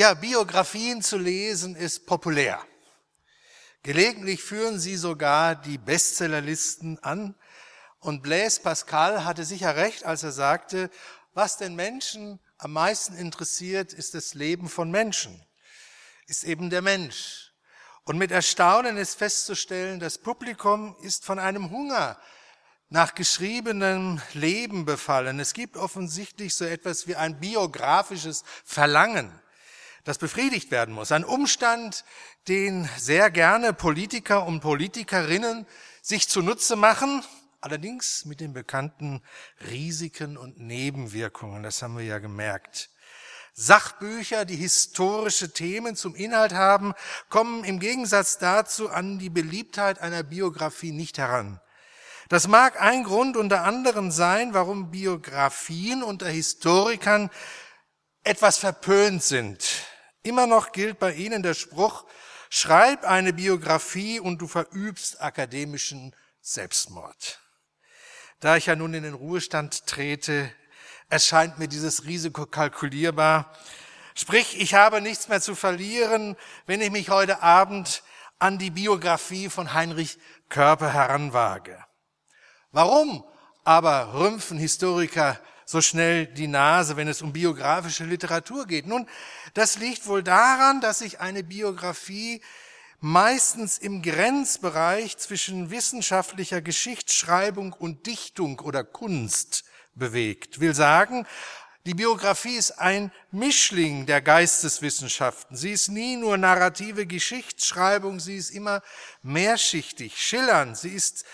Ja, Biografien zu lesen ist populär. Gelegentlich führen sie sogar die Bestsellerlisten an. Und Blaise Pascal hatte sicher recht, als er sagte, was den Menschen am meisten interessiert, ist das Leben von Menschen, ist eben der Mensch. Und mit Erstaunen ist festzustellen, das Publikum ist von einem Hunger nach geschriebenem Leben befallen. Es gibt offensichtlich so etwas wie ein biografisches Verlangen das befriedigt werden muss. Ein Umstand, den sehr gerne Politiker und Politikerinnen sich zunutze machen, allerdings mit den bekannten Risiken und Nebenwirkungen. Das haben wir ja gemerkt. Sachbücher, die historische Themen zum Inhalt haben, kommen im Gegensatz dazu an die Beliebtheit einer Biografie nicht heran. Das mag ein Grund unter anderem sein, warum Biografien unter Historikern etwas verpönt sind. Immer noch gilt bei ihnen der Spruch, schreib eine Biografie und du verübst akademischen Selbstmord. Da ich ja nun in den Ruhestand trete, erscheint mir dieses Risiko kalkulierbar. Sprich, ich habe nichts mehr zu verlieren, wenn ich mich heute Abend an die Biografie von Heinrich Körper heranwage. Warum aber rümpfen Historiker so schnell die Nase, wenn es um biografische Literatur geht. Nun, das liegt wohl daran, dass sich eine Biografie meistens im Grenzbereich zwischen wissenschaftlicher Geschichtsschreibung und Dichtung oder Kunst bewegt. Will sagen, die Biografie ist ein Mischling der Geisteswissenschaften. Sie ist nie nur narrative Geschichtsschreibung, sie ist immer mehrschichtig, schillernd. Sie ist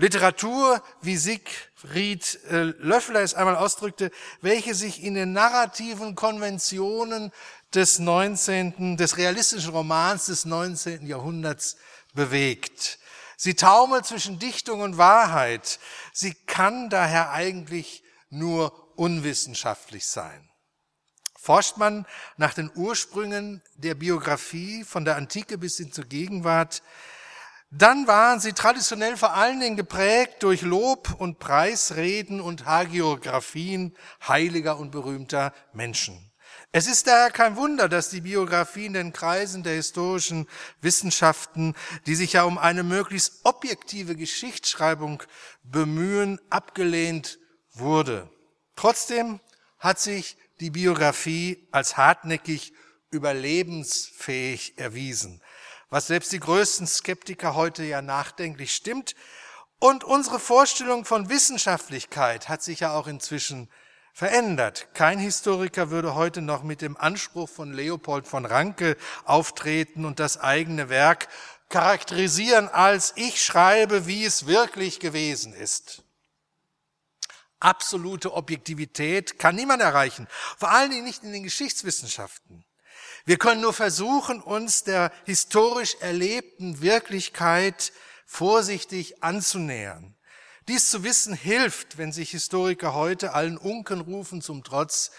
Literatur, wie Siegfried äh, Löffler es einmal ausdrückte, welche sich in den narrativen Konventionen des 19., des realistischen Romans des 19. Jahrhunderts bewegt. Sie taumelt zwischen Dichtung und Wahrheit. Sie kann daher eigentlich nur unwissenschaftlich sein. Forscht man nach den Ursprüngen der Biografie von der Antike bis hin zur Gegenwart, dann waren sie traditionell vor allen Dingen geprägt durch Lob und Preisreden und Hagiographien heiliger und berühmter Menschen. Es ist daher kein Wunder, dass die Biografie in den Kreisen der historischen Wissenschaften, die sich ja um eine möglichst objektive Geschichtsschreibung bemühen, abgelehnt wurde. Trotzdem hat sich die Biografie als hartnäckig überlebensfähig erwiesen was selbst die größten Skeptiker heute ja nachdenklich stimmt. Und unsere Vorstellung von Wissenschaftlichkeit hat sich ja auch inzwischen verändert. Kein Historiker würde heute noch mit dem Anspruch von Leopold von Ranke auftreten und das eigene Werk charakterisieren als ich schreibe, wie es wirklich gewesen ist. Absolute Objektivität kann niemand erreichen, vor allen Dingen nicht in den Geschichtswissenschaften. Wir können nur versuchen, uns der historisch erlebten Wirklichkeit vorsichtig anzunähern. Dies zu wissen hilft, wenn sich Historiker heute allen Unkenrufen zum Trotz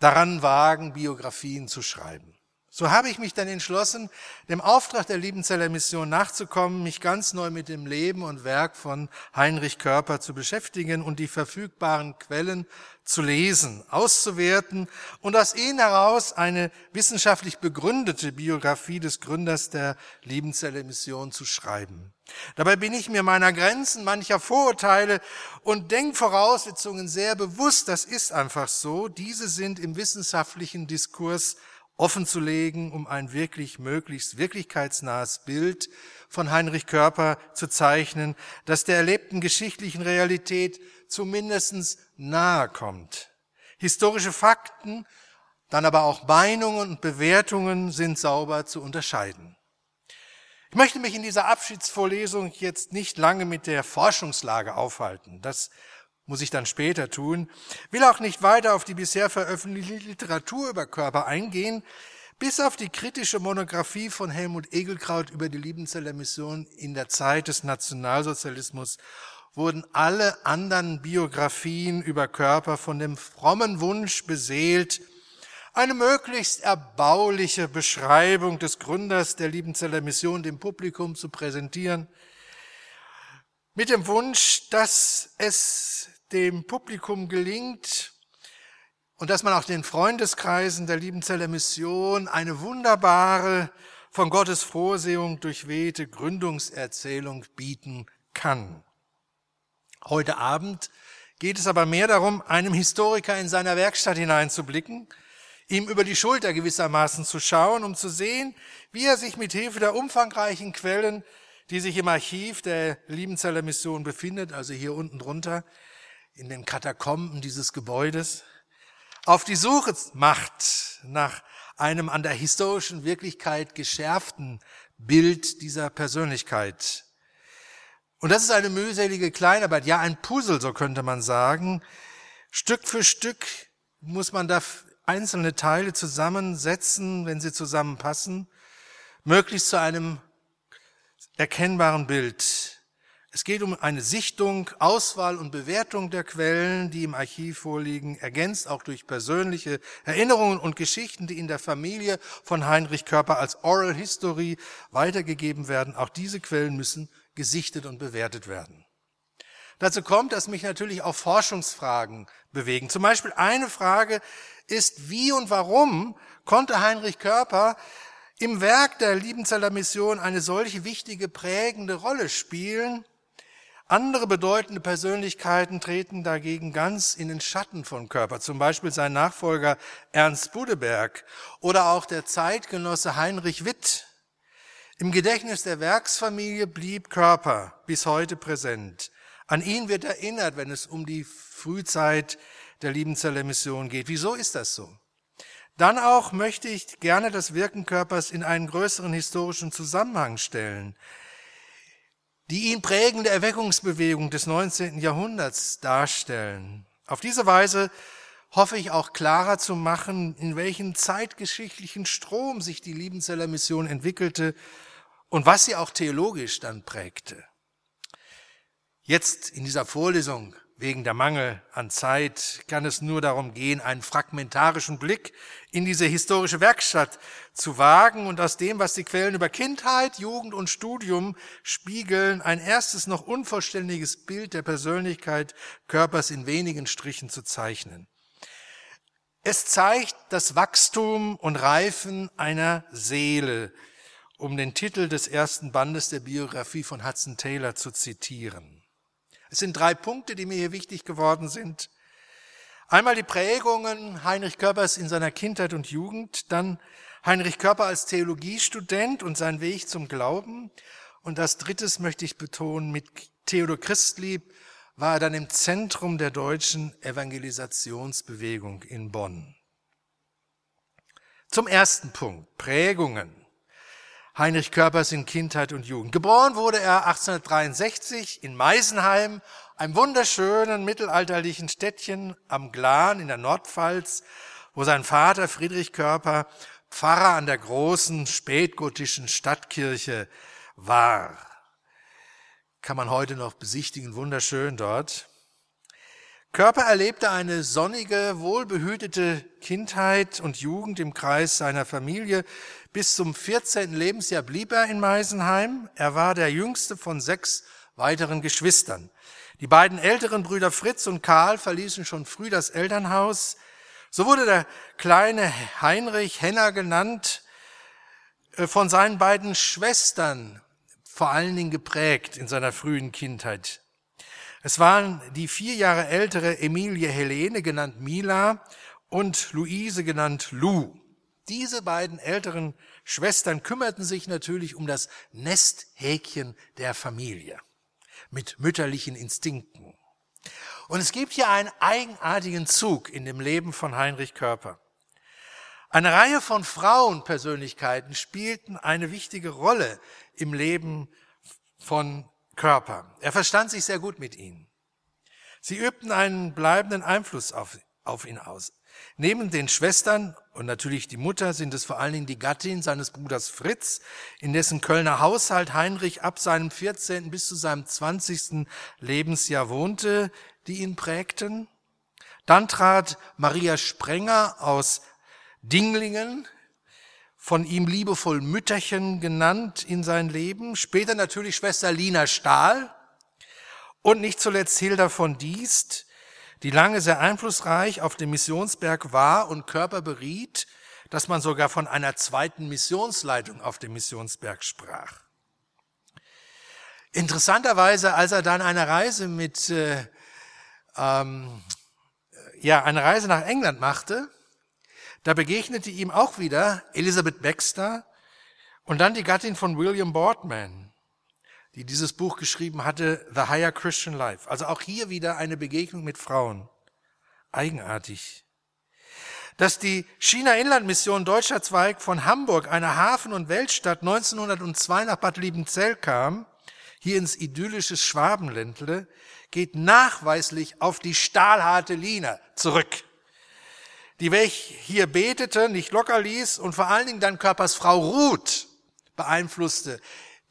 daran wagen, Biografien zu schreiben. So habe ich mich dann entschlossen, dem Auftrag der Liebenzeller Mission nachzukommen, mich ganz neu mit dem Leben und Werk von Heinrich Körper zu beschäftigen und die verfügbaren Quellen zu lesen, auszuwerten und aus ihnen heraus eine wissenschaftlich begründete Biografie des Gründers der Liebenzeller Mission zu schreiben. Dabei bin ich mir meiner Grenzen, mancher Vorurteile und Denkvoraussetzungen sehr bewusst. Das ist einfach so. Diese sind im wissenschaftlichen Diskurs offenzulegen, um ein wirklich möglichst wirklichkeitsnahes Bild von Heinrich Körper zu zeichnen, das der erlebten geschichtlichen Realität zumindest nahe kommt. Historische Fakten, dann aber auch Meinungen und Bewertungen sind sauber zu unterscheiden. Ich möchte mich in dieser Abschiedsvorlesung jetzt nicht lange mit der Forschungslage aufhalten. Das muss ich dann später tun, will auch nicht weiter auf die bisher veröffentlichte Literatur über Körper eingehen, bis auf die kritische Monographie von Helmut Egelkraut über die Liebenzeller Mission in der Zeit des Nationalsozialismus wurden alle anderen Biografien über Körper von dem frommen Wunsch beseelt, eine möglichst erbauliche Beschreibung des Gründers der Liebenzeller Mission dem Publikum zu präsentieren, mit dem Wunsch, dass es dem Publikum gelingt und dass man auch den Freundeskreisen der Liebenzeller Mission eine wunderbare, von Gottes Vorsehung durchwehte Gründungserzählung bieten kann. Heute Abend geht es aber mehr darum, einem Historiker in seiner Werkstatt hineinzublicken, ihm über die Schulter gewissermaßen zu schauen, um zu sehen, wie er sich mit Hilfe der umfangreichen Quellen, die sich im Archiv der Liebenzeller Mission befindet, also hier unten drunter, in den Katakomben dieses Gebäudes, auf die Suche macht nach einem an der historischen Wirklichkeit geschärften Bild dieser Persönlichkeit. Und das ist eine mühselige Kleinarbeit, ja ein Puzzle, so könnte man sagen. Stück für Stück muss man da einzelne Teile zusammensetzen, wenn sie zusammenpassen, möglichst zu einem erkennbaren Bild. Es geht um eine Sichtung, Auswahl und Bewertung der Quellen, die im Archiv vorliegen, ergänzt auch durch persönliche Erinnerungen und Geschichten, die in der Familie von Heinrich Körper als Oral History weitergegeben werden. Auch diese Quellen müssen gesichtet und bewertet werden. Dazu kommt, dass mich natürlich auch Forschungsfragen bewegen. Zum Beispiel eine Frage ist, wie und warum konnte Heinrich Körper im Werk der Liebenzeller Mission eine solche wichtige, prägende Rolle spielen? Andere bedeutende Persönlichkeiten treten dagegen ganz in den Schatten von Körper, zum Beispiel sein Nachfolger Ernst Budeberg oder auch der Zeitgenosse Heinrich Witt, im Gedächtnis der Werksfamilie blieb Körper bis heute präsent. An ihn wird erinnert, wenn es um die Frühzeit der Liebenzeller Mission geht. Wieso ist das so? Dann auch möchte ich gerne das Wirken Körpers in einen größeren historischen Zusammenhang stellen. Die ihn prägende Erweckungsbewegung des 19. Jahrhunderts darstellen. Auf diese Weise hoffe ich auch klarer zu machen, in welchem zeitgeschichtlichen Strom sich die Liebenzeller Mission entwickelte und was sie auch theologisch dann prägte. Jetzt in dieser Vorlesung wegen der Mangel an Zeit kann es nur darum gehen, einen fragmentarischen Blick in diese historische Werkstatt zu wagen und aus dem, was die Quellen über Kindheit, Jugend und Studium spiegeln, ein erstes noch unvollständiges Bild der Persönlichkeit Körpers in wenigen Strichen zu zeichnen. Es zeigt das Wachstum und Reifen einer Seele, um den Titel des ersten Bandes der Biografie von Hudson Taylor zu zitieren. Es sind drei Punkte, die mir hier wichtig geworden sind. Einmal die Prägungen Heinrich Körpers in seiner Kindheit und Jugend, dann Heinrich Körper als Theologiestudent und sein Weg zum Glauben. Und als drittes möchte ich betonen, mit Theodor Christlieb war er dann im Zentrum der deutschen Evangelisationsbewegung in Bonn. Zum ersten Punkt, Prägungen. Heinrich Körpers in Kindheit und Jugend. Geboren wurde er 1863 in Meisenheim, einem wunderschönen mittelalterlichen Städtchen am Glan in der Nordpfalz, wo sein Vater Friedrich Körper Pfarrer an der großen spätgotischen Stadtkirche war. Kann man heute noch besichtigen, wunderschön dort. Körper erlebte eine sonnige, wohlbehütete Kindheit und Jugend im Kreis seiner Familie. Bis zum 14. Lebensjahr blieb er in Meisenheim. Er war der jüngste von sechs weiteren Geschwistern. Die beiden älteren Brüder Fritz und Karl verließen schon früh das Elternhaus. So wurde der kleine Heinrich Henner genannt, äh, von seinen beiden Schwestern vor allen Dingen geprägt in seiner frühen Kindheit. Es waren die vier Jahre ältere Emilie Helene, genannt Mila, und Luise, genannt Lou. Diese beiden älteren Schwestern kümmerten sich natürlich um das Nesthäkchen der Familie mit mütterlichen Instinkten. Und es gibt hier einen eigenartigen Zug in dem Leben von Heinrich Körper. Eine Reihe von Frauenpersönlichkeiten spielten eine wichtige Rolle im Leben von Körper. Er verstand sich sehr gut mit ihnen. Sie übten einen bleibenden Einfluss auf, auf ihn aus. Neben den Schwestern und natürlich die Mutter sind es vor allen Dingen die Gattin seines Bruders Fritz, in dessen Kölner Haushalt Heinrich ab seinem 14. bis zu seinem 20. Lebensjahr wohnte, die ihn prägten. Dann trat Maria Sprenger aus Dinglingen, von ihm liebevoll Mütterchen genannt, in sein Leben. Später natürlich Schwester Lina Stahl und nicht zuletzt Hilda von Diest, die lange sehr einflussreich auf dem Missionsberg war und Körper beriet, dass man sogar von einer zweiten Missionsleitung auf dem Missionsberg sprach. Interessanterweise, als er dann eine Reise mit, äh, ähm, ja, eine Reise nach England machte, da begegnete ihm auch wieder Elizabeth Baxter und dann die Gattin von William Boardman die dieses Buch geschrieben hatte, The Higher Christian Life. Also auch hier wieder eine Begegnung mit Frauen. Eigenartig. Dass die China-Inland-Mission deutscher Zweig von Hamburg, einer Hafen- und Weltstadt, 1902 nach Bad Liebenzell kam, hier ins idyllische Schwabenländle, geht nachweislich auf die stahlharte Lina zurück, die welch hier betete, nicht locker ließ und vor allen Dingen dann Körpers Frau Ruth beeinflusste,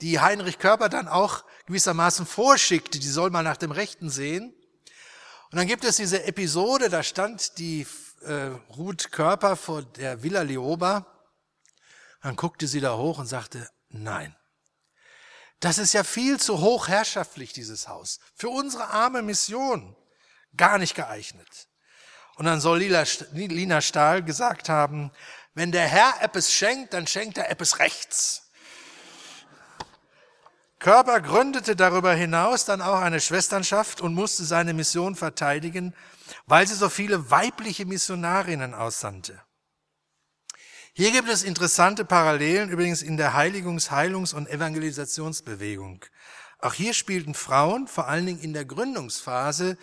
die Heinrich Körper dann auch gewissermaßen vorschickte, die soll mal nach dem Rechten sehen. Und dann gibt es diese Episode, da stand die äh, Ruth Körper vor der Villa Leoba. Dann guckte sie da hoch und sagte, nein, das ist ja viel zu hochherrschaftlich, dieses Haus. Für unsere arme Mission gar nicht geeignet. Und dann soll Lina Stahl gesagt haben, wenn der Herr etwas schenkt, dann schenkt er etwas rechts. Körper gründete darüber hinaus dann auch eine Schwesternschaft und musste seine Mission verteidigen, weil sie so viele weibliche Missionarinnen aussandte. Hier gibt es interessante Parallelen übrigens in der Heiligungs-, Heilungs- und Evangelisationsbewegung. Auch hier spielten Frauen, vor allen Dingen in der Gründungsphase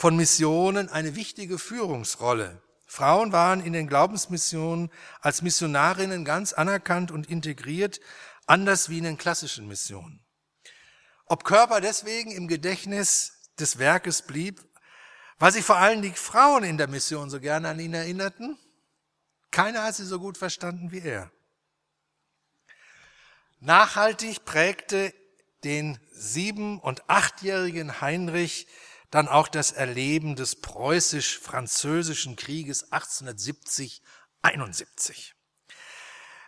von Missionen, eine wichtige Führungsrolle. Frauen waren in den Glaubensmissionen als Missionarinnen ganz anerkannt und integriert, anders wie in den klassischen Missionen. Ob Körper deswegen im Gedächtnis des Werkes blieb, weil sich vor allem die Frauen in der Mission so gerne an ihn erinnerten? Keiner hat sie so gut verstanden wie er. Nachhaltig prägte den sieben- und achtjährigen Heinrich dann auch das Erleben des preußisch-französischen Krieges 1870-71.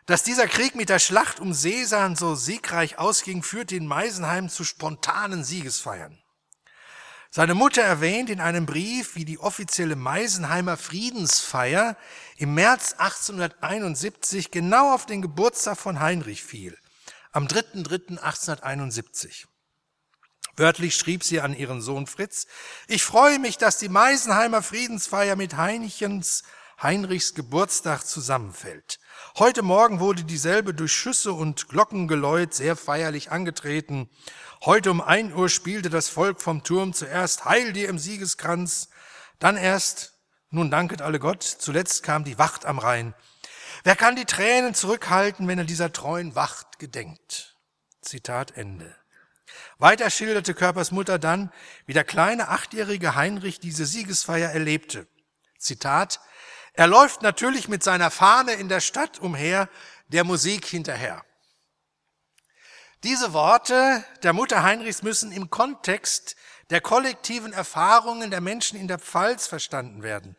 Dass dieser Krieg mit der Schlacht um Sesan so siegreich ausging, führte in Meisenheim zu spontanen Siegesfeiern. Seine Mutter erwähnt in einem Brief, wie die offizielle Meisenheimer Friedensfeier im März 1871 genau auf den Geburtstag von Heinrich fiel, am 3.3.1871. Wörtlich schrieb sie an ihren Sohn Fritz, ich freue mich, dass die Meisenheimer Friedensfeier mit Heinichens Heinrichs Geburtstag zusammenfällt. Heute Morgen wurde dieselbe durch Schüsse und Glockengeläut sehr feierlich angetreten. Heute um ein Uhr spielte das Volk vom Turm zuerst Heil dir im Siegeskranz, dann erst Nun danket alle Gott, zuletzt kam die Wacht am Rhein. Wer kann die Tränen zurückhalten, wenn er dieser treuen Wacht gedenkt? Zitat Ende. Weiter schilderte Körpers Mutter dann, wie der kleine achtjährige Heinrich diese Siegesfeier erlebte. Zitat, er läuft natürlich mit seiner Fahne in der Stadt umher, der Musik hinterher. Diese Worte der Mutter Heinrichs müssen im Kontext der kollektiven Erfahrungen der Menschen in der Pfalz verstanden werden,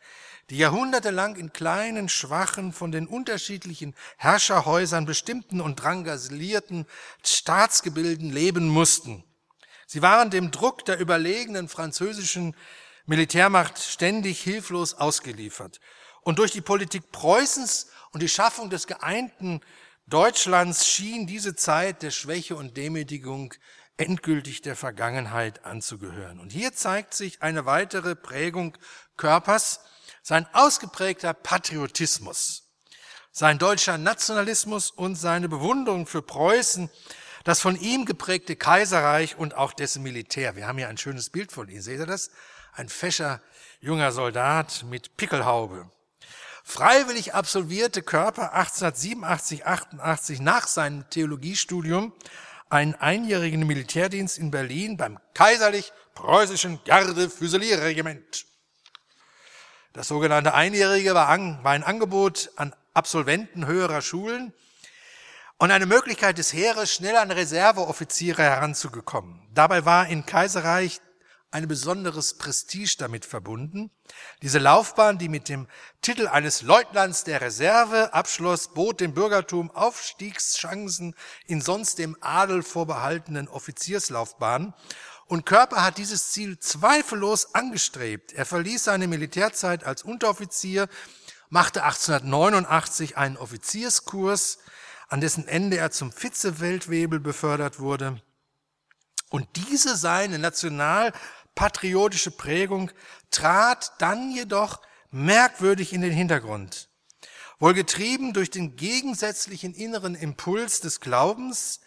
die jahrhundertelang in kleinen, schwachen, von den unterschiedlichen Herrscherhäusern bestimmten und drangasilierten Staatsgebilden leben mussten. Sie waren dem Druck der überlegenen französischen Militärmacht ständig hilflos ausgeliefert. Und durch die Politik Preußens und die Schaffung des geeinten Deutschlands schien diese Zeit der Schwäche und Demütigung endgültig der Vergangenheit anzugehören. Und hier zeigt sich eine weitere Prägung Körpers, sein ausgeprägter Patriotismus, sein deutscher Nationalismus und seine Bewunderung für Preußen, das von ihm geprägte Kaiserreich und auch dessen Militär. Wir haben hier ein schönes Bild von ihm. Seht ihr das? Ein fescher junger Soldat mit Pickelhaube. Freiwillig absolvierte Körper 1887, 88 nach seinem Theologiestudium einen einjährigen Militärdienst in Berlin beim kaiserlich preußischen Garde-Füsilierregiment. Das sogenannte Einjährige war, ein Angebot an Absolventen höherer Schulen und eine Möglichkeit des Heeres, schnell an Reserveoffiziere heranzugekommen. Dabei war in Kaiserreich ein besonderes Prestige damit verbunden. Diese Laufbahn, die mit dem Titel eines Leutnants der Reserve abschloss, bot dem Bürgertum Aufstiegschancen in sonst dem Adel vorbehaltenen Offizierslaufbahnen. Und Körper hat dieses Ziel zweifellos angestrebt. Er verließ seine Militärzeit als Unteroffizier, machte 1889 einen Offizierskurs, an dessen Ende er zum Vize-Weltwebel befördert wurde. Und diese seine national patriotische Prägung trat dann jedoch merkwürdig in den Hintergrund. Wohl getrieben durch den gegensätzlichen inneren Impuls des Glaubens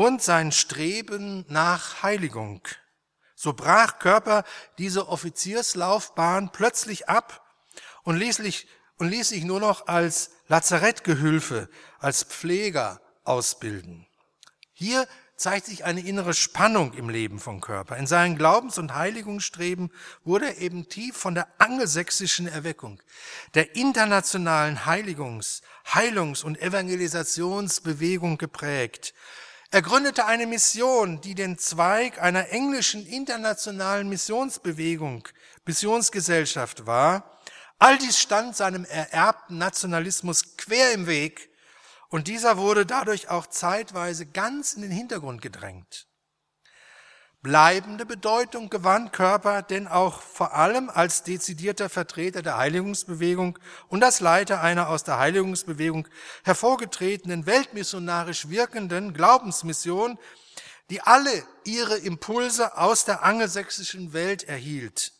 und sein Streben nach Heiligung. So brach Körper diese Offizierslaufbahn plötzlich ab und ließ, sich, und ließ sich nur noch als Lazarettgehülfe, als Pfleger ausbilden. Hier zeigt sich eine innere Spannung im Leben von Körper. In seinen Glaubens- und Heiligungsstreben wurde er eben tief von der angelsächsischen Erweckung, der internationalen Heiligungs-, Heilungs- und Evangelisationsbewegung geprägt. Er gründete eine Mission, die den Zweig einer englischen internationalen Missionsbewegung, Missionsgesellschaft war. All dies stand seinem ererbten Nationalismus quer im Weg und dieser wurde dadurch auch zeitweise ganz in den Hintergrund gedrängt. Bleibende Bedeutung gewann Körper denn auch vor allem als dezidierter Vertreter der Heiligungsbewegung und als Leiter einer aus der Heiligungsbewegung hervorgetretenen weltmissionarisch wirkenden Glaubensmission, die alle ihre Impulse aus der angelsächsischen Welt erhielt.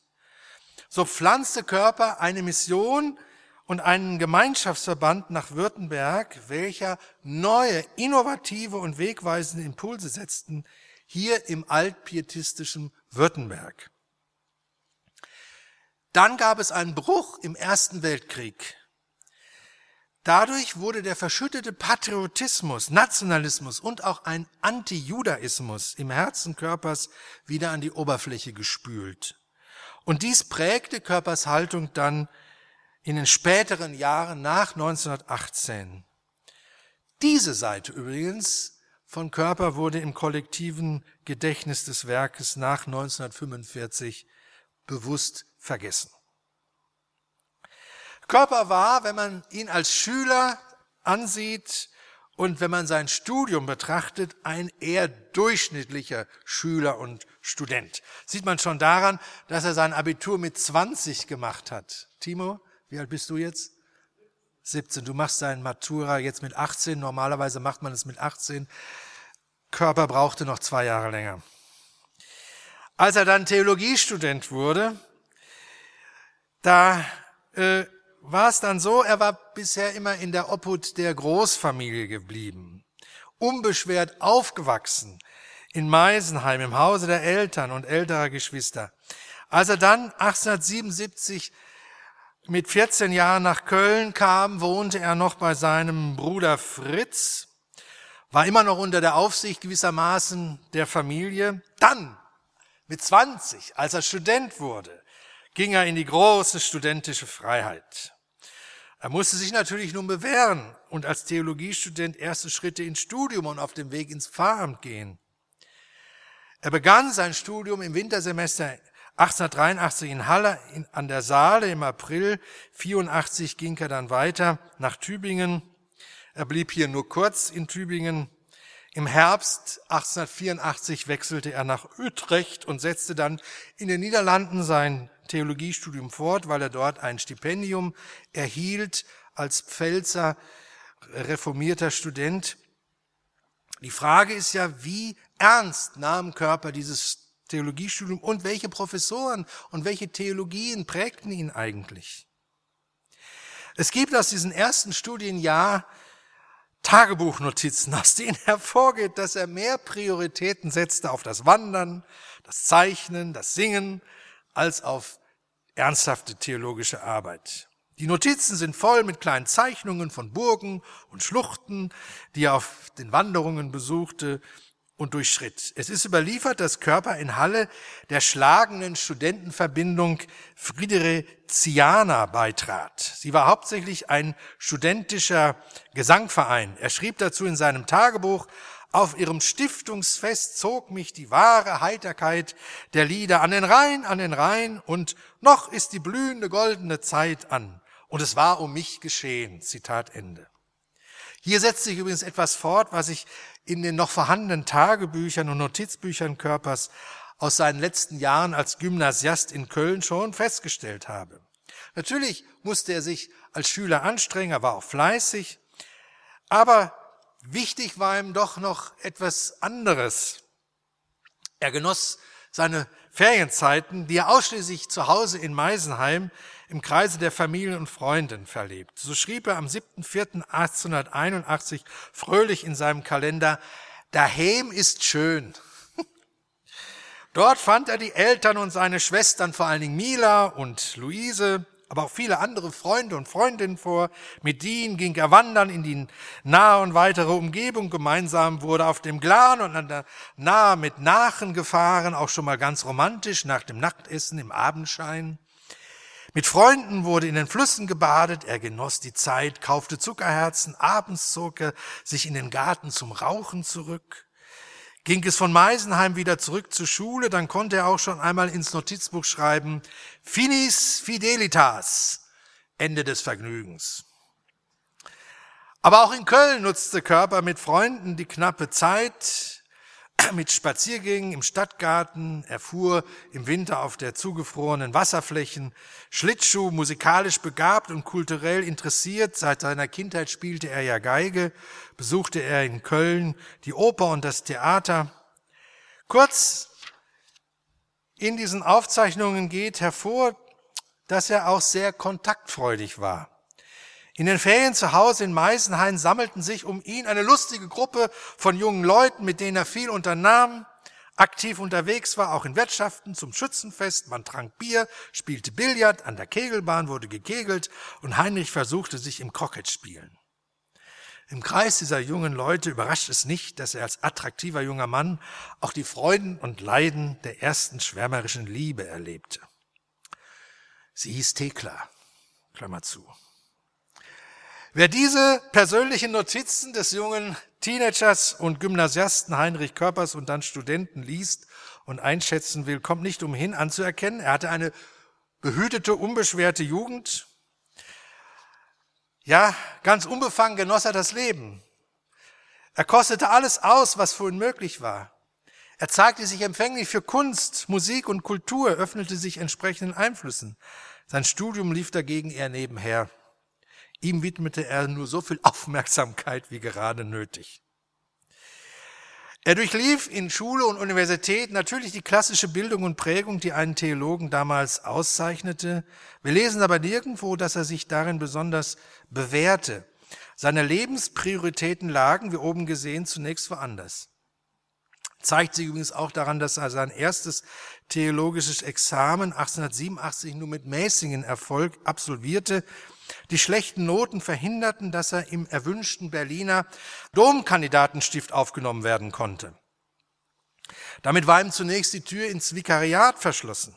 So pflanzte Körper eine Mission und einen Gemeinschaftsverband nach Württemberg, welcher neue, innovative und wegweisende Impulse setzten, hier im altpietistischen Württemberg. Dann gab es einen Bruch im Ersten Weltkrieg. Dadurch wurde der verschüttete Patriotismus, Nationalismus und auch ein Antijudaismus im Herzen Körpers wieder an die Oberfläche gespült. Und dies prägte Körpers Haltung dann in den späteren Jahren nach 1918. Diese Seite übrigens von Körper wurde im kollektiven Gedächtnis des Werkes nach 1945 bewusst vergessen. Körper war, wenn man ihn als Schüler ansieht und wenn man sein Studium betrachtet, ein eher durchschnittlicher Schüler und Student. Sieht man schon daran, dass er sein Abitur mit 20 gemacht hat. Timo, wie alt bist du jetzt? 17. Du machst dein Matura jetzt mit 18. Normalerweise macht man es mit 18. Körper brauchte noch zwei Jahre länger. Als er dann Theologiestudent wurde, da äh, war es dann so, er war bisher immer in der Obhut der Großfamilie geblieben, unbeschwert aufgewachsen in Meisenheim im Hause der Eltern und älterer Geschwister. Als er dann 1877 mit 14 Jahren nach Köln kam, wohnte er noch bei seinem Bruder Fritz, war immer noch unter der Aufsicht gewissermaßen der Familie. Dann, mit 20, als er Student wurde, ging er in die große studentische Freiheit. Er musste sich natürlich nun bewähren und als Theologiestudent erste Schritte ins Studium und auf dem Weg ins Pfarramt gehen. Er begann sein Studium im Wintersemester 1883 in Halle in, an der Saale, im April 84 ging er dann weiter nach Tübingen. Er blieb hier nur kurz in Tübingen. Im Herbst 1884 wechselte er nach Utrecht und setzte dann in den Niederlanden sein Theologiestudium fort, weil er dort ein Stipendium erhielt als Pfälzer reformierter Student. Die Frage ist ja, wie ernst nahm Körper dieses Theologiestudium und welche Professoren und welche Theologien prägten ihn eigentlich. Es gibt aus diesem ersten Studienjahr Tagebuchnotizen, aus denen hervorgeht, dass er mehr Prioritäten setzte auf das Wandern, das Zeichnen, das Singen, als auf ernsthafte theologische Arbeit. Die Notizen sind voll mit kleinen Zeichnungen von Burgen und Schluchten, die er auf den Wanderungen besuchte, und durchschritt. Es ist überliefert, dass Körper in Halle der schlagenden Studentenverbindung Fridericiana beitrat. Sie war hauptsächlich ein studentischer Gesangverein. Er schrieb dazu in seinem Tagebuch, auf ihrem Stiftungsfest zog mich die wahre Heiterkeit der Lieder an den Rhein, an den Rhein und noch ist die blühende goldene Zeit an. Und es war um mich geschehen. Zitat Ende. Hier setzt sich übrigens etwas fort, was ich in den noch vorhandenen Tagebüchern und Notizbüchern Körpers aus seinen letzten Jahren als Gymnasiast in Köln schon festgestellt habe. Natürlich musste er sich als Schüler anstrengen, er war auch fleißig, aber Wichtig war ihm doch noch etwas anderes. Er genoss seine Ferienzeiten, die er ausschließlich zu Hause in Meisenheim im Kreise der Familien und Freunden verlebt. So schrieb er am 7.4.1881 fröhlich in seinem Kalender, Daheim ist schön. Dort fand er die Eltern und seine Schwestern, vor allen Dingen Mila und Luise, aber auch viele andere Freunde und Freundinnen vor. Mit ihnen ging er wandern in die nahe und weitere Umgebung. Gemeinsam wurde auf dem Glan und an der Nahe mit Nachen gefahren, auch schon mal ganz romantisch nach dem Nachtessen im Abendschein. Mit Freunden wurde in den Flüssen gebadet, er genoss die Zeit, kaufte Zuckerherzen, abends zog er sich in den Garten zum Rauchen zurück. Ging es von Meisenheim wieder zurück zur Schule, dann konnte er auch schon einmal ins Notizbuch schreiben, Finis Fidelitas, Ende des Vergnügens. Aber auch in Köln nutzte Körper mit Freunden die knappe Zeit, mit Spaziergängen im Stadtgarten, er fuhr im Winter auf der zugefrorenen Wasserflächen, Schlittschuh, musikalisch begabt und kulturell interessiert, seit seiner Kindheit spielte er ja Geige, besuchte er in Köln die Oper und das Theater. Kurz, in diesen Aufzeichnungen geht hervor, dass er auch sehr kontaktfreudig war. In den Ferien zu Hause in Meisenhain sammelten sich um ihn eine lustige Gruppe von jungen Leuten, mit denen er viel unternahm, aktiv unterwegs war, auch in Wirtschaften zum Schützenfest. Man trank Bier, spielte Billard, an der Kegelbahn wurde gekegelt und Heinrich versuchte sich im Croquet spielen. Im Kreis dieser jungen Leute überrascht es nicht, dass er als attraktiver junger Mann auch die Freuden und Leiden der ersten schwärmerischen Liebe erlebte. Sie hieß Thekla, Klammer zu. Wer diese persönlichen Notizen des jungen Teenagers und Gymnasiasten Heinrich Körpers und dann Studenten liest und einschätzen will, kommt nicht umhin anzuerkennen, er hatte eine behütete, unbeschwerte Jugend. Ja, ganz unbefangen genoss er das Leben. Er kostete alles aus, was für ihn möglich war. Er zeigte sich empfänglich für Kunst, Musik und Kultur, öffnete sich entsprechenden Einflüssen. Sein Studium lief dagegen eher nebenher. Ihm widmete er nur so viel Aufmerksamkeit wie gerade nötig. Er durchlief in Schule und Universität natürlich die klassische Bildung und Prägung, die einen Theologen damals auszeichnete. Wir lesen aber nirgendwo, dass er sich darin besonders bewährte. Seine Lebensprioritäten lagen, wie oben gesehen, zunächst woanders. Zeigt sich übrigens auch daran, dass er sein erstes theologisches Examen 1887 nur mit mäßigen Erfolg absolvierte die schlechten Noten verhinderten, dass er im erwünschten Berliner Domkandidatenstift aufgenommen werden konnte. Damit war ihm zunächst die Tür ins Vikariat verschlossen.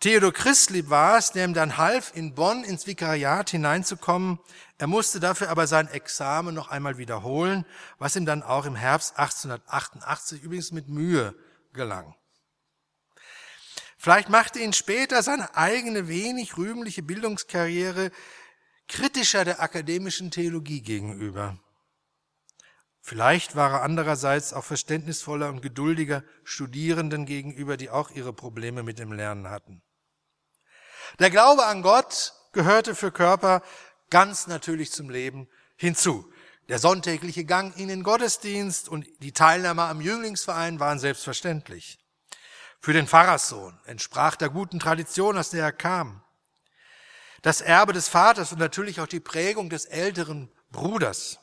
Theodor Christlieb war es, der ihm dann half, in Bonn ins Vikariat hineinzukommen. Er musste dafür aber sein Examen noch einmal wiederholen, was ihm dann auch im Herbst 1888 übrigens mit Mühe gelang. Vielleicht machte ihn später seine eigene wenig rühmliche Bildungskarriere kritischer der akademischen Theologie gegenüber. Vielleicht war er andererseits auch verständnisvoller und geduldiger Studierenden gegenüber, die auch ihre Probleme mit dem Lernen hatten. Der Glaube an Gott gehörte für Körper ganz natürlich zum Leben hinzu. Der sonntägliche Gang in den Gottesdienst und die Teilnahme am Jünglingsverein waren selbstverständlich. Für den Pfarrerssohn entsprach der guten Tradition, aus der er kam. Das Erbe des Vaters und natürlich auch die Prägung des älteren Bruders.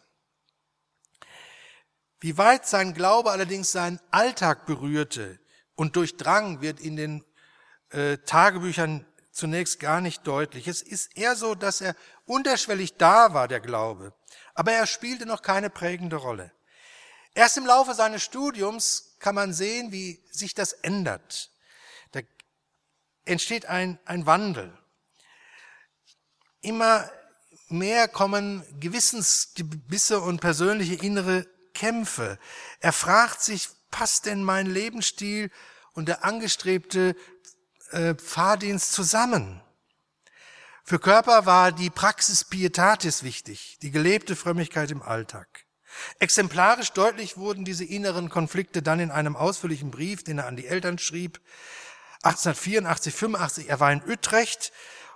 Wie weit sein Glaube allerdings seinen Alltag berührte und durchdrang, wird in den äh, Tagebüchern zunächst gar nicht deutlich. Es ist eher so, dass er unterschwellig da war, der Glaube, aber er spielte noch keine prägende Rolle. Erst im Laufe seines Studiums kann man sehen, wie sich das ändert. Da entsteht ein, ein Wandel. Immer mehr kommen Gewissensgebisse und persönliche innere Kämpfe. Er fragt sich, passt denn mein Lebensstil und der angestrebte äh, Pfarrdienst zusammen? Für Körper war die Praxis Pietatis wichtig, die gelebte Frömmigkeit im Alltag. Exemplarisch deutlich wurden diese inneren Konflikte dann in einem ausführlichen Brief, den er an die Eltern schrieb, 1884, 85. Er war in Utrecht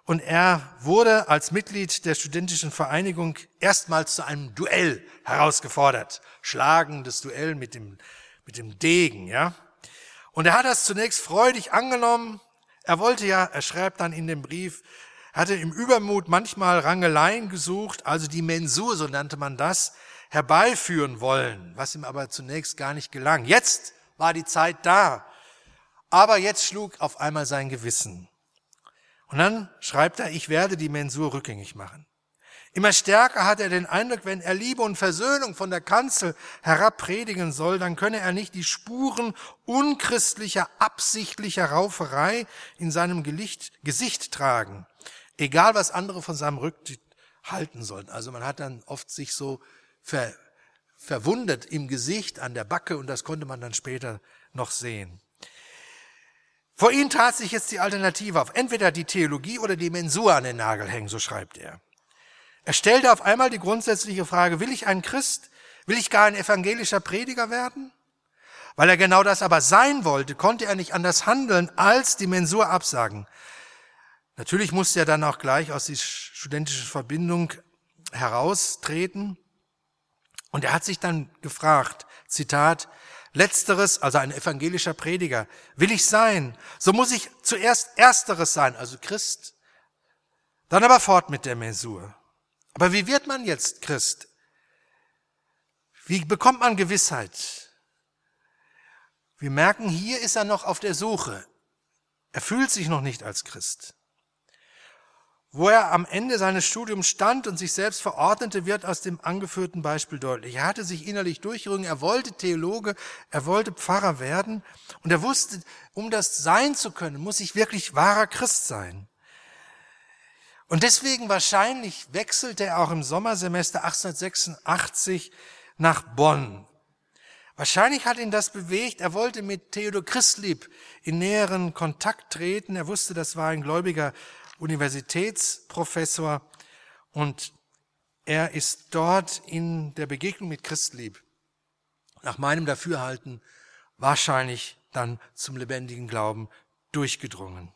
und er wurde als Mitglied der studentischen Vereinigung erstmals zu einem Duell herausgefordert. Schlagendes Duell mit dem, mit dem Degen, ja. Und er hat das zunächst freudig angenommen. Er wollte ja, er schreibt dann in dem Brief, hatte im Übermut manchmal Rangeleien gesucht, also die Mensur, so nannte man das, herbeiführen wollen, was ihm aber zunächst gar nicht gelang. Jetzt war die Zeit da, aber jetzt schlug auf einmal sein Gewissen. Und dann schreibt er, ich werde die Mensur rückgängig machen. Immer stärker hat er den Eindruck, wenn er Liebe und Versöhnung von der Kanzel herab predigen soll, dann könne er nicht die Spuren unchristlicher, absichtlicher Rauferei in seinem Gesicht tragen, egal was andere von seinem Rücktritt halten sollten. Also man hat dann oft sich so ver, verwundet im Gesicht, an der Backe und das konnte man dann später noch sehen. Vor ihm tat sich jetzt die Alternative auf. Entweder die Theologie oder die Mensur an den Nagel hängen, so schreibt er. Er stellte auf einmal die grundsätzliche Frage, will ich ein Christ? Will ich gar ein evangelischer Prediger werden? Weil er genau das aber sein wollte, konnte er nicht anders handeln, als die Mensur absagen. Natürlich musste er dann auch gleich aus dieser studentischen Verbindung heraustreten. Und er hat sich dann gefragt, Zitat, Letzteres, also ein evangelischer Prediger, will ich sein, so muss ich zuerst Ersteres sein, also Christ, dann aber fort mit der Mensur. Aber wie wird man jetzt Christ? Wie bekommt man Gewissheit? Wir merken, hier ist er noch auf der Suche. Er fühlt sich noch nicht als Christ. Wo er am Ende seines Studiums stand und sich selbst verordnete, wird aus dem angeführten Beispiel deutlich. Er hatte sich innerlich durchgerungen, er wollte Theologe, er wollte Pfarrer werden und er wusste, um das sein zu können, muss ich wirklich wahrer Christ sein. Und deswegen wahrscheinlich wechselte er auch im Sommersemester 1886 nach Bonn. Wahrscheinlich hat ihn das bewegt. Er wollte mit Theodor Christlieb in näheren Kontakt treten. Er wusste, das war ein gläubiger Universitätsprofessor und er ist dort in der Begegnung mit Christlieb nach meinem Dafürhalten wahrscheinlich dann zum lebendigen Glauben durchgedrungen.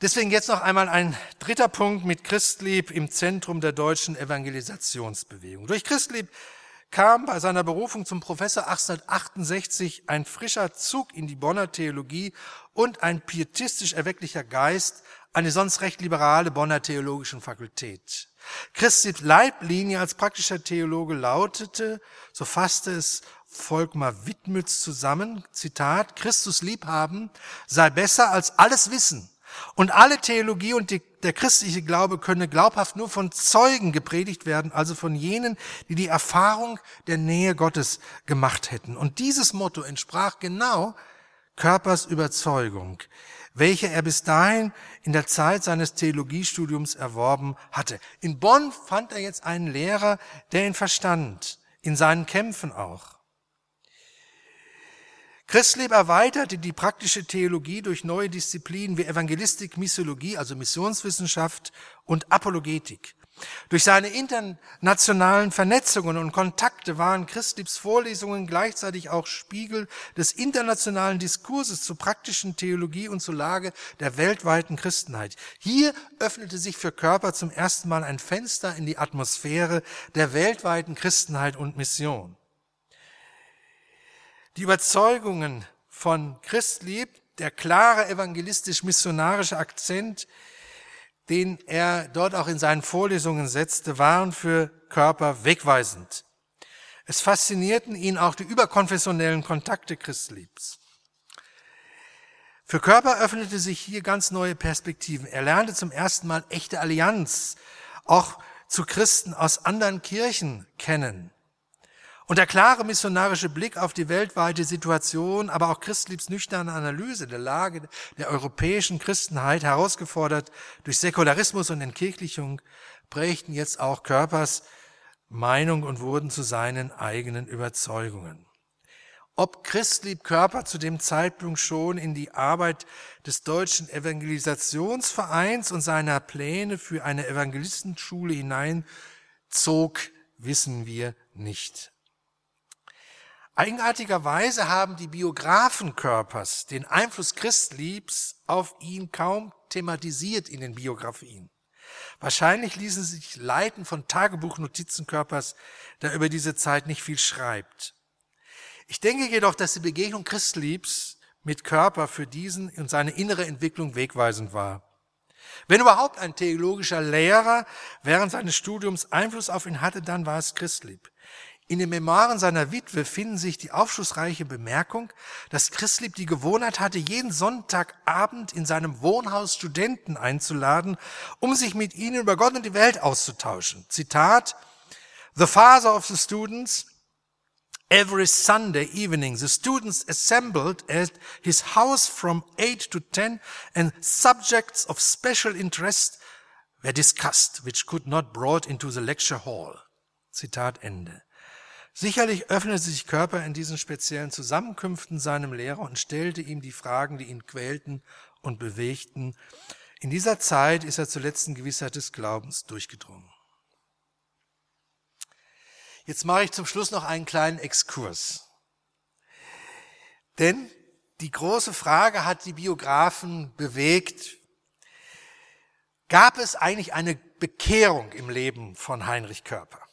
Deswegen jetzt noch einmal ein dritter Punkt mit Christlieb im Zentrum der deutschen Evangelisationsbewegung. Durch Christlieb kam bei seiner Berufung zum Professor 1868 ein frischer Zug in die Bonner Theologie und ein pietistisch erwecklicher Geist an die sonst recht liberale Bonner Theologischen Fakultät. Christliebs Leiblinie als praktischer Theologe lautete, so fasste es Volkmar Wittmütz zusammen, Zitat, Christus liebhaben sei besser als alles Wissen und alle Theologie und die, der christliche Glaube könne glaubhaft nur von Zeugen gepredigt werden, also von jenen, die die Erfahrung der Nähe Gottes gemacht hätten. Und dieses Motto entsprach genau Körpers Überzeugung, welche er bis dahin in der Zeit seines Theologiestudiums erworben hatte. In Bonn fand er jetzt einen Lehrer, der ihn verstand, in seinen Kämpfen auch. Christleb erweiterte die praktische Theologie durch neue Disziplinen wie Evangelistik, Missiologie, also Missionswissenschaft und Apologetik. Durch seine internationalen Vernetzungen und Kontakte waren Christliebs Vorlesungen gleichzeitig auch Spiegel des internationalen Diskurses zur praktischen Theologie und zur Lage der weltweiten Christenheit. Hier öffnete sich für Körper zum ersten Mal ein Fenster in die Atmosphäre der weltweiten Christenheit und Mission. Die Überzeugungen von Christlieb, der klare evangelistisch-missionarische Akzent, den er dort auch in seinen Vorlesungen setzte, waren für Körper wegweisend. Es faszinierten ihn auch die überkonfessionellen Kontakte Christliebs. Für Körper öffnete sich hier ganz neue Perspektiven. Er lernte zum ersten Mal echte Allianz, auch zu Christen aus anderen Kirchen kennen. Und der klare missionarische Blick auf die weltweite Situation, aber auch Christliebs nüchterne Analyse der Lage der europäischen Christenheit, herausgefordert durch Säkularismus und Entkirchlichung, prägten jetzt auch Körpers Meinung und wurden zu seinen eigenen Überzeugungen. Ob Christlieb Körper zu dem Zeitpunkt schon in die Arbeit des deutschen Evangelisationsvereins und seiner Pläne für eine Evangelistenschule hineinzog, wissen wir nicht. Eigenartigerweise haben die Biografen Körpers den Einfluss Christliebs auf ihn kaum thematisiert in den Biografien. Wahrscheinlich ließen sie sich leiten von Tagebuchnotizen Körpers, der über diese Zeit nicht viel schreibt. Ich denke jedoch, dass die Begegnung Christliebs mit Körper für diesen und seine innere Entwicklung wegweisend war. Wenn überhaupt ein theologischer Lehrer während seines Studiums Einfluss auf ihn hatte, dann war es Christlieb. In den Memoiren seiner Witwe finden sich die aufschlussreiche Bemerkung, dass Christlieb die Gewohnheit hatte, jeden Sonntagabend in seinem Wohnhaus Studenten einzuladen, um sich mit ihnen über Gott und die Welt auszutauschen. Zitat, The father of the students, every Sunday evening, the students assembled at his house from 8 to 10 and subjects of special interest were discussed, which could not brought into the lecture hall. Zitat Ende. Sicherlich öffnete sich Körper in diesen speziellen Zusammenkünften seinem Lehrer und stellte ihm die Fragen, die ihn quälten und bewegten. In dieser Zeit ist er zur letzten Gewissheit des Glaubens durchgedrungen. Jetzt mache ich zum Schluss noch einen kleinen Exkurs. Denn die große Frage hat die Biografen bewegt. Gab es eigentlich eine Bekehrung im Leben von Heinrich Körper?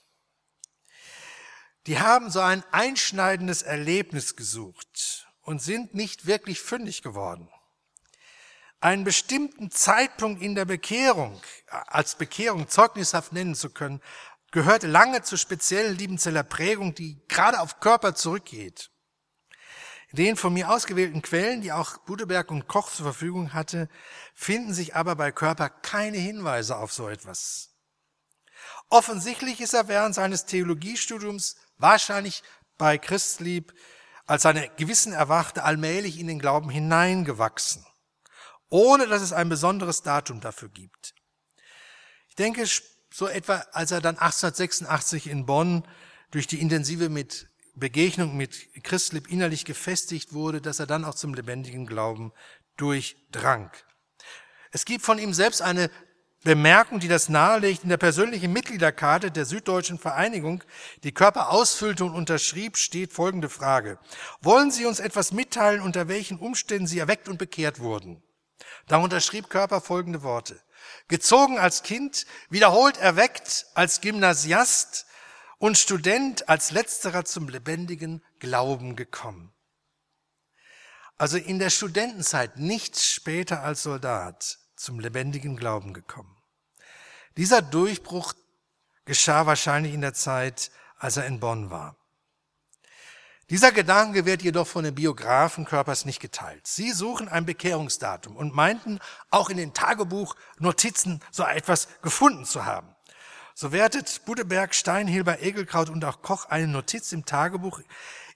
Die haben so ein einschneidendes Erlebnis gesucht und sind nicht wirklich fündig geworden. Einen bestimmten Zeitpunkt in der Bekehrung, als Bekehrung zeugnishaft nennen zu können, gehört lange zur speziellen Liebenzeller Prägung, die gerade auf Körper zurückgeht. In den von mir ausgewählten Quellen, die auch Budeberg und Koch zur Verfügung hatte, finden sich aber bei Körper keine Hinweise auf so etwas. Offensichtlich ist er während seines Theologiestudiums wahrscheinlich bei Christlieb als seine Gewissen erwachte, allmählich in den Glauben hineingewachsen, ohne dass es ein besonderes Datum dafür gibt. Ich denke, so etwa, als er dann 1886 in Bonn durch die intensive mit Begegnung mit Christlieb innerlich gefestigt wurde, dass er dann auch zum lebendigen Glauben durchdrang. Es gibt von ihm selbst eine Bemerkung, die das nahelegt, in der persönlichen Mitgliederkarte der Süddeutschen Vereinigung, die Körper ausfüllte und unterschrieb, steht folgende Frage. Wollen Sie uns etwas mitteilen, unter welchen Umständen Sie erweckt und bekehrt wurden? Darunter schrieb Körper folgende Worte. Gezogen als Kind, wiederholt erweckt als Gymnasiast und Student als letzterer zum lebendigen Glauben gekommen. Also in der Studentenzeit, nichts später als Soldat, zum lebendigen Glauben gekommen. Dieser Durchbruch geschah wahrscheinlich in der Zeit, als er in Bonn war. Dieser Gedanke wird jedoch von den Biografen Körpers nicht geteilt. Sie suchen ein Bekehrungsdatum und meinten auch in den Tagebuchnotizen so etwas gefunden zu haben. So wertet Budeberg, Steinhilber, Egelkraut und auch Koch eine Notiz im Tagebuch,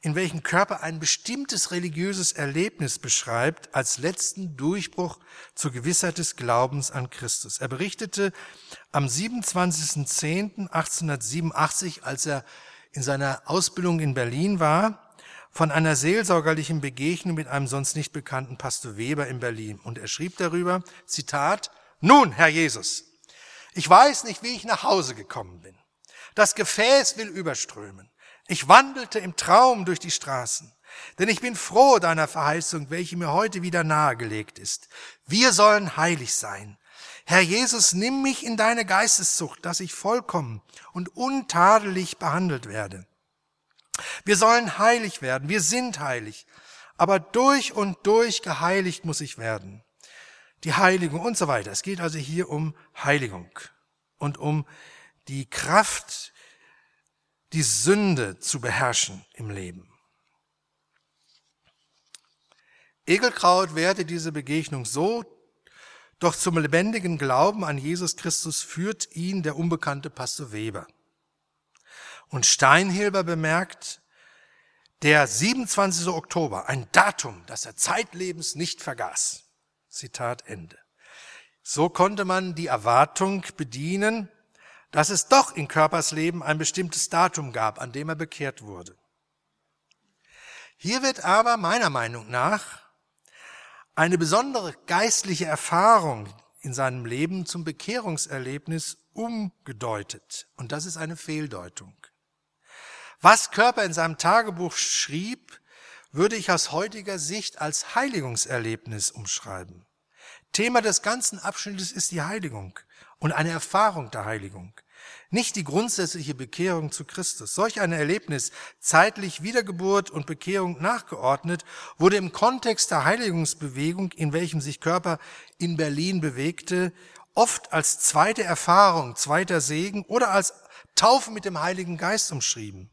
in welchem Körper ein bestimmtes religiöses Erlebnis beschreibt als letzten Durchbruch zur Gewissheit des Glaubens an Christus. Er berichtete am 27.10.1887, als er in seiner Ausbildung in Berlin war, von einer seelsorgerlichen Begegnung mit einem sonst nicht bekannten Pastor Weber in Berlin. Und er schrieb darüber, Zitat, Nun, Herr Jesus, ich weiß nicht, wie ich nach Hause gekommen bin. Das Gefäß will überströmen. Ich wandelte im Traum durch die Straßen, denn ich bin froh deiner Verheißung, welche mir heute wieder nahegelegt ist. Wir sollen heilig sein. Herr Jesus, nimm mich in deine Geisteszucht, dass ich vollkommen und untadelig behandelt werde. Wir sollen heilig werden, wir sind heilig, aber durch und durch geheiligt muss ich werden. Die Heiligung und so weiter. Es geht also hier um Heiligung und um die Kraft, die Sünde zu beherrschen im Leben. Egelkraut werte diese Begegnung so, doch zum lebendigen Glauben an Jesus Christus führt ihn der unbekannte Pastor Weber. Und Steinhilber bemerkt, der 27. Oktober, ein Datum, das er zeitlebens nicht vergaß. Zitat Ende. So konnte man die Erwartung bedienen, dass es doch in Körpers Leben ein bestimmtes Datum gab, an dem er bekehrt wurde. Hier wird aber meiner Meinung nach eine besondere geistliche Erfahrung in seinem Leben zum Bekehrungserlebnis umgedeutet. Und das ist eine Fehldeutung. Was Körper in seinem Tagebuch schrieb, würde ich aus heutiger Sicht als Heiligungserlebnis umschreiben. Thema des ganzen Abschnittes ist die Heiligung und eine Erfahrung der Heiligung. Nicht die grundsätzliche Bekehrung zu Christus. Solch ein Erlebnis, zeitlich Wiedergeburt und Bekehrung nachgeordnet, wurde im Kontext der Heiligungsbewegung, in welchem sich Körper in Berlin bewegte, oft als zweite Erfahrung, zweiter Segen oder als Taufe mit dem Heiligen Geist umschrieben.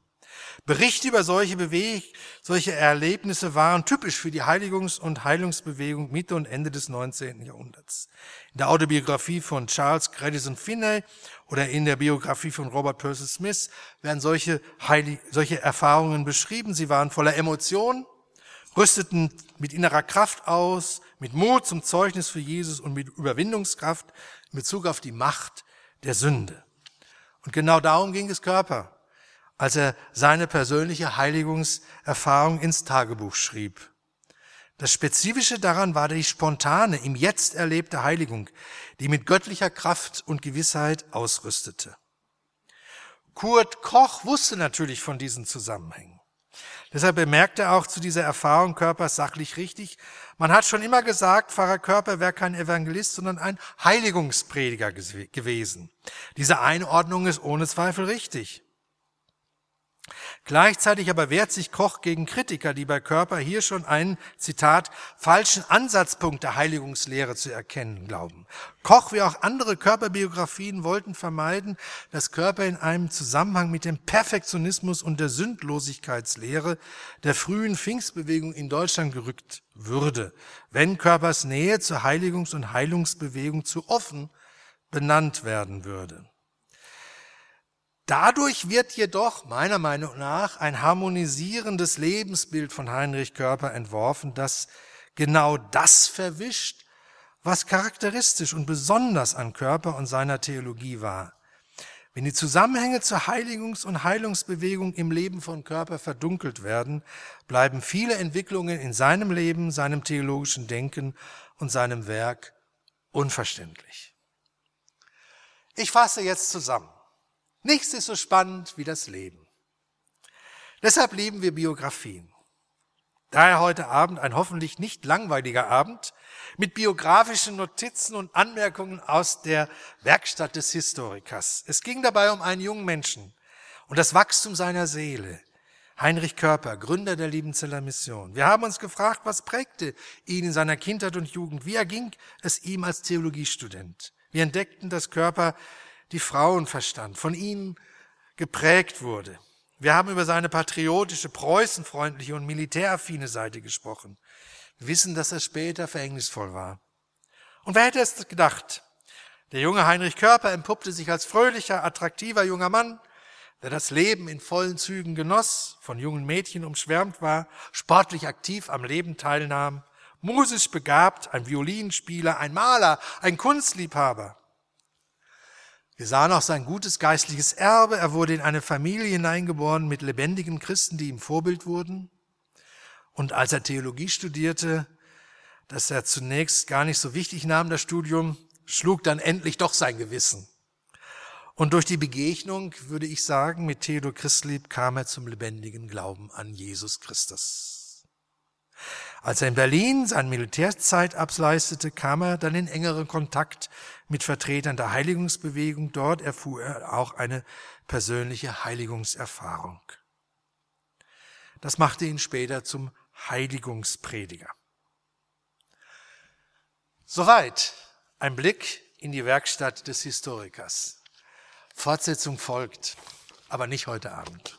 Berichte über solche Beweg solche Erlebnisse waren typisch für die Heiligungs- und Heilungsbewegung Mitte und Ende des 19. Jahrhunderts. In der Autobiografie von Charles Grandison Finney oder in der Biografie von Robert Percy Smith werden solche, Heilig solche Erfahrungen beschrieben. Sie waren voller Emotionen, rüsteten mit innerer Kraft aus, mit Mut zum Zeugnis für Jesus und mit Überwindungskraft in Bezug auf die Macht der Sünde. Und genau darum ging es Körper als er seine persönliche Heiligungserfahrung ins Tagebuch schrieb. Das Spezifische daran war die spontane, im Jetzt erlebte Heiligung, die mit göttlicher Kraft und Gewissheit ausrüstete. Kurt Koch wusste natürlich von diesen Zusammenhängen. Deshalb bemerkte er auch zu dieser Erfahrung Körpers sachlich richtig, man hat schon immer gesagt, Pfarrer Körper wäre kein Evangelist, sondern ein Heiligungsprediger gewesen. Diese Einordnung ist ohne Zweifel richtig. Gleichzeitig aber wehrt sich Koch gegen Kritiker, die bei Körper hier schon einen, Zitat, falschen Ansatzpunkt der Heiligungslehre zu erkennen glauben. Koch wie auch andere Körperbiografien wollten vermeiden, dass Körper in einem Zusammenhang mit dem Perfektionismus und der Sündlosigkeitslehre der frühen Pfingstbewegung in Deutschland gerückt würde, wenn Körpers Nähe zur Heiligungs- und Heilungsbewegung zu offen benannt werden würde. Dadurch wird jedoch meiner Meinung nach ein harmonisierendes Lebensbild von Heinrich Körper entworfen, das genau das verwischt, was charakteristisch und besonders an Körper und seiner Theologie war. Wenn die Zusammenhänge zur Heiligungs- und Heilungsbewegung im Leben von Körper verdunkelt werden, bleiben viele Entwicklungen in seinem Leben, seinem theologischen Denken und seinem Werk unverständlich. Ich fasse jetzt zusammen. Nichts ist so spannend wie das Leben. Deshalb lieben wir Biografien. Daher heute Abend ein hoffentlich nicht langweiliger Abend mit biografischen Notizen und Anmerkungen aus der Werkstatt des Historikers. Es ging dabei um einen jungen Menschen und das Wachstum seiner Seele. Heinrich Körper, Gründer der Liebenzeller Mission. Wir haben uns gefragt, was prägte ihn in seiner Kindheit und Jugend? Wie erging es ihm als Theologiestudent? Wir entdeckten, dass Körper die Frauenverstand von ihm geprägt wurde. Wir haben über seine patriotische, preußenfreundliche und militäraffine Seite gesprochen. Wir wissen, dass er später verhängnisvoll war. Und wer hätte es gedacht? Der junge Heinrich Körper empuppte sich als fröhlicher, attraktiver junger Mann, der das Leben in vollen Zügen genoss, von jungen Mädchen umschwärmt war, sportlich aktiv am Leben teilnahm, musisch begabt, ein Violinspieler, ein Maler, ein Kunstliebhaber. Wir sahen auch sein gutes geistliches Erbe. Er wurde in eine Familie hineingeboren mit lebendigen Christen, die ihm Vorbild wurden. Und als er Theologie studierte, das er zunächst gar nicht so wichtig nahm, das Studium, schlug dann endlich doch sein Gewissen. Und durch die Begegnung, würde ich sagen, mit Theodor Christlieb kam er zum lebendigen Glauben an Jesus Christus. Als er in Berlin seine Militärzeit ableistete, kam er dann in engeren Kontakt mit Vertretern der Heiligungsbewegung. Dort erfuhr er auch eine persönliche Heiligungserfahrung. Das machte ihn später zum Heiligungsprediger. Soweit ein Blick in die Werkstatt des Historikers. Fortsetzung folgt, aber nicht heute Abend.